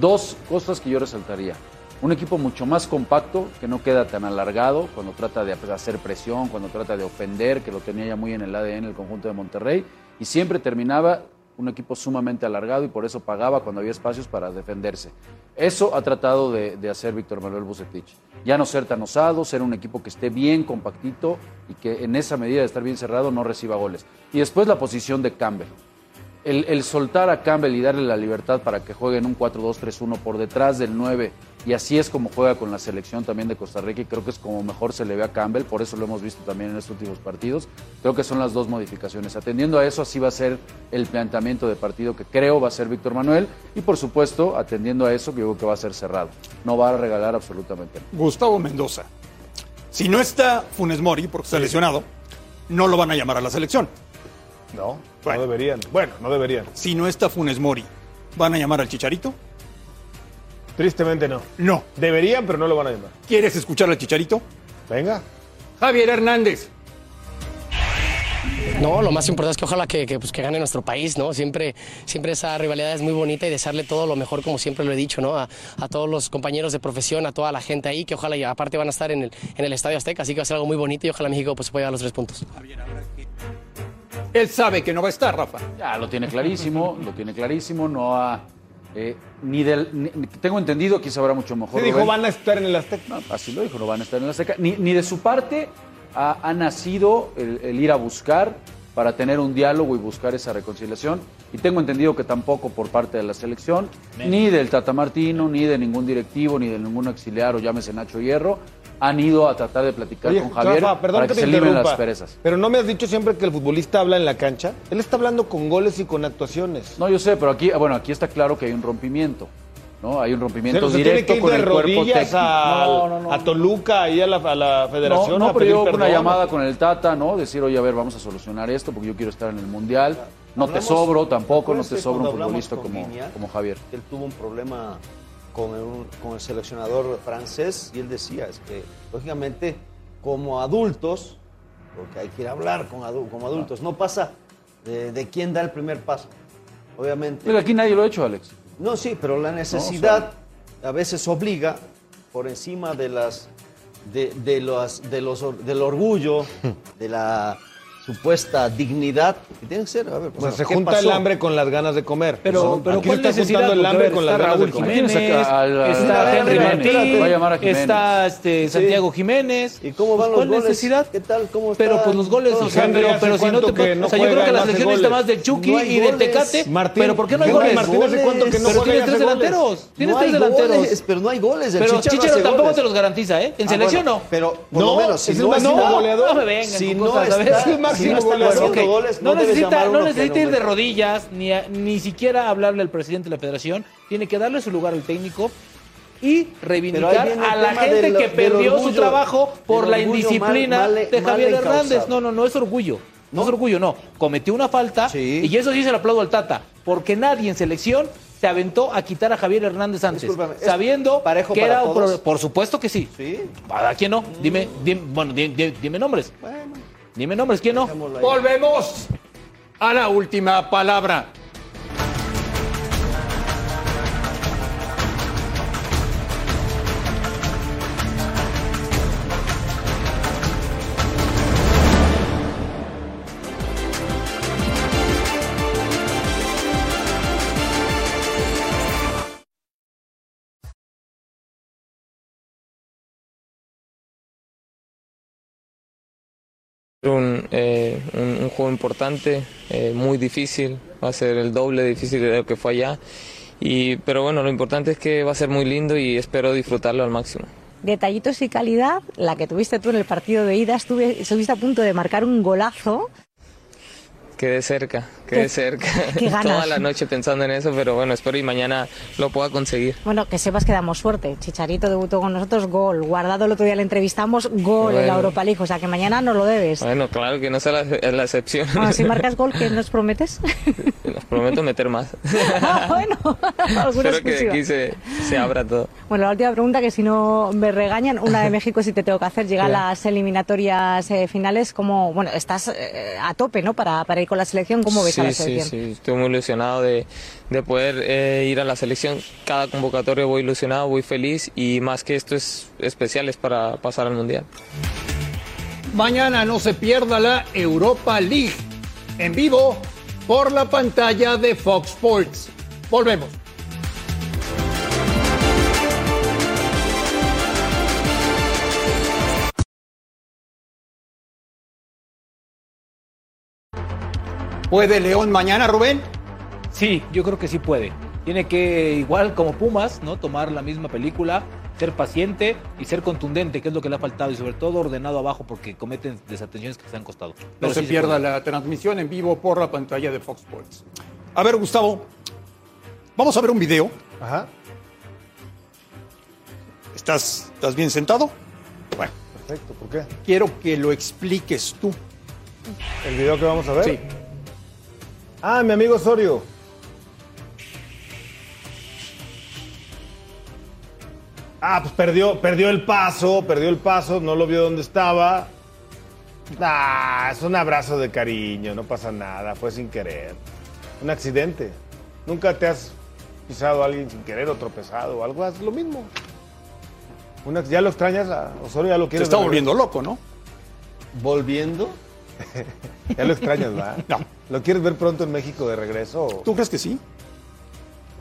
dos cosas que yo resaltaría. Un equipo mucho más compacto, que no queda tan alargado cuando trata de hacer presión, cuando trata de ofender, que lo tenía ya muy en el ADN el conjunto de Monterrey, y siempre terminaba un equipo sumamente alargado y por eso pagaba cuando había espacios para defenderse. Eso ha tratado de, hacer Víctor Manuel Bucetich. Ya no ser tan osado, ser un equipo que esté bien compactito y que en esa medida de estar bien cerrado no reciba goles. Y después la posición de Campbell. El, el soltar a Campbell y darle la libertad para que juegue en un 4-2-3-1 por detrás del 9 y así es como juega con la selección también de Costa Rica y creo que es como mejor se le ve a Campbell, por eso lo hemos visto también en estos últimos partidos. Creo que son las dos modificaciones. Atendiendo a eso, así va a ser el planteamiento de partido que creo va a ser Víctor Manuel y por supuesto, atendiendo a eso, creo que va a ser cerrado. No va a regalar absolutamente nada. Gustavo Mendoza. Si no está Funes Mori, porque está lesionado, no lo van a llamar a la selección. No, no deberían. Bueno, no deberían. Si no está Funes Mori, ¿van a llamar al Chicharito? Tristemente no. No. Deberían, pero no lo van a llamar. ¿Quieres escuchar al Chicharito? Venga. Javier Hernández. No, lo más importante es que ojalá que, que, pues, que gane nuestro país, ¿no? Siempre, siempre esa rivalidad es muy bonita y desearle todo lo mejor, como siempre lo he dicho, ¿no? A, a todos los compañeros de profesión, a toda la gente ahí, que ojalá y aparte van a estar en el, en el Estadio Azteca, así que va a ser algo muy bonito y ojalá México pues, se pueda llevar los tres puntos. Él sabe que no va a estar, Rafa. Ya lo tiene clarísimo, lo tiene clarísimo, no ha... eh, ni del, ni- tengo entendido, aquí sabrá mucho mejor. Se dijo, Rubén. van a estar en el Azteca. No, así lo dijo, no van a estar en la seca. Ni, ni de su parte ha, ha nacido el, el ir a buscar para tener un diálogo y buscar esa reconciliación. Y tengo entendido que tampoco por parte de la selección, ni del Tata Martino, ni de ningún directivo, ni de ningún auxiliar o llámese Nacho Hierro, han ido a tratar de platicar Oye, con Javier Rafa, perdón para que se libren las perezas. Pero no me has dicho siempre que el futbolista habla en la cancha. Él está hablando con goles y con actuaciones. No, yo sé, pero aquí, bueno, aquí está claro que hay un rompimiento. ¿no? Hay un rompimiento directo tiene que ir con de el cuerpo rodillas técnico. a, No, no, no. a Toluca y a la, a la federación No, no a pero pedir yo una llamada con el Tata, ¿no? Decir, oye, a ver, vamos a solucionar esto porque yo quiero estar en el Mundial. No te sobro tampoco, no ¿Recuerdas te que sobra un futbolista con como, Viña, como Javier. Él tuvo un problema con el, con el seleccionador francés y él decía, es que lógicamente como adultos, porque hay que ir a hablar con adu- como adultos, no pasa de, de quién da el primer paso. Obviamente. Pero aquí nadie lo ha hecho, Alex. No, sí, pero la necesidad a veces obliga por encima de las de, de los, de los del orgullo, de la supuesta dignidad, que tiene que ser, a ver, O sea, bueno, se ¿qué junta el hambre con las ganas de comer. Pero, ¿no? pero ¿cuál está juntando el hambre ver, con las está ganas Raúl de comer. Jiménez, está al- Henry Jiménez. Martín, Va a llamar a Jiménez. está este, Santiago Jiménez. ¿Y cómo van los ¿Cuál goles? necesidad? ¿Qué tal? ¿Cómo Pero está pues los goles, o sea, Henry pero, pero si no te que no o sea, yo creo que la selección goles. más del Chucky No y del. Tecate. Martín, pero ¿por qué no hay goles? Martín hace cuánto que no pero tienes tres delanteros. Tienes tres delanteros. pero no hay goles. El Pero hace tampoco te los garantiza, ¿eh? En Ah, selección no. Pero por lo menos, si es no está- goleador. No me vengan Si no está- no goles, necesita, no necesita ir de rodillas, ni, a- ni siquiera hablarle al presidente de la federación. Tiene que darle su lugar al técnico y reivindicar a la gente que perdió su trabajo por la indisciplina mal- mal- de Javier Hernández. No, no, no es orgullo. No, es orgullo, no. Cometió una falta y eso sí se lo aplaudo al Tata, porque nadie en selección se aventó a quitar a Javier Hernández antes, Discúlpame, ¿es sabiendo parejo que para era todos? Por supuesto que sí. Sí. ¿A quién no? Dime, dime bueno, di- di- dime, nombres. Dime nombres, ¿quién no? Volvemos a la última palabra. Un, eh, un, un juego importante, eh, muy difícil, va a ser el doble difícil de lo que fue allá. Y, pero bueno, lo importante es que va a ser muy lindo y espero disfrutarlo al máximo. Detallitos y calidad, la que tuviste tú en el partido de ida, estuviste a punto de marcar un golazo. Quedé cerca, quedé cerca. qué ganas. Toda la noche pensando en eso, pero bueno, espero y mañana lo pueda conseguir. Bueno, que sepas que damos suerte. Chicharito debutó con nosotros, gol. Guardado el otro día le entrevistamos, gol en la Bueno. Europa League. O sea que mañana nos lo debes. Bueno, claro que no sea la, la excepción. Bueno, si marcas gol, ¿qué nos prometes? Nos prometo meter más. Ah, bueno, alguna espero que aquí se, se abra todo. Bueno, la última pregunta, que si no me regañan, una de México sí te tengo que hacer. Llegan Claro. las eliminatorias eh, finales, como, bueno, estás eh, a tope, ¿no? Para, para ir con la selección, ¿cómo ves sí, a la sí, selección? sí, estoy muy ilusionado de, de poder eh, ir a la selección. Cada convocatoria voy ilusionado, voy feliz y más que esto es especial, es para pasar al Mundial. Mañana no se pierda la Europa League en vivo por la pantalla de Fox Sports. Volvemos. ¿Puede León mañana, Rubén? Sí, yo creo que sí puede. Tiene que, igual como Pumas, ¿no? Tomar la misma película, ser paciente y ser contundente, que es lo que le ha faltado, y sobre todo ordenado abajo porque cometen desatenciones que se han costado. No se sí pierda la transmisión en vivo por la pantalla de Fox Sports. A ver, Gustavo, vamos a ver un video. Ajá. ¿Estás, ¿Estás bien sentado? Bueno, Perfecto, ¿por qué? quiero que lo expliques tú. ¿El video que vamos a ver? Sí. Ah, mi amigo Osorio. Ah, pues perdió, perdió el paso, perdió el paso, no lo vio donde estaba. Ah, es un abrazo de cariño, no pasa nada, fue sin querer. Un accidente. Nunca te has pisado a alguien sin querer o tropezado o algo, es lo mismo. Una- ¿Ya lo extrañas a Osorio? ¿Ya lo Se quieres? está de volviendo loco, ¿no? ¿Volviendo? ya lo extrañas, ¿verdad? No. ¿Lo quieres ver pronto en México de regreso? o- ¿Tú crees que sí?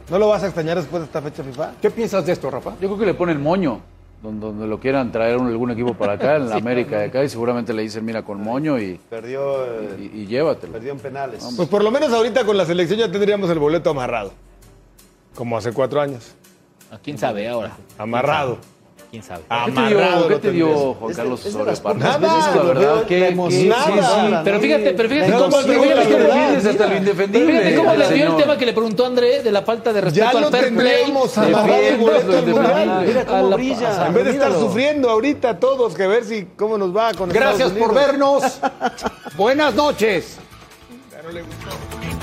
¿No lo vas a extrañar después de esta fecha FIFA? ¿Qué piensas de esto, Rafa? Yo creo que le ponen moño. Donde, donde lo quieran traer un- algún equipo para acá, en la América de acá, y seguramente le dicen, mira, con moño y, Perdió, y, y llévatelo. perdió en penales. Pues por lo menos ahorita con la selección ya tendríamos el boleto amarrado. Como hace cuatro años. ¿A ¿Quién sabe ahora? Amarrado. ¿Quién sabe? ¿Qué te dio, Amarrado qué te dio. Juan Carlos es de Osorio? veces la verdad que Nada. Pero fíjate, pero fíjate cómo, fíjate cómo- hasta lo indefendible. fíjate cómo le dio el tema que le preguntó André de la falta de respeto Ya al fair play. tendríamos amarrado el Defiendes boleto lo al mundial. indefendible. Mira cómo A la- brilla. En vez de estar sufriendo ahorita todos, que ver si cómo nos va con Gracias por vernos. Buenas noches. Ya no le gustó.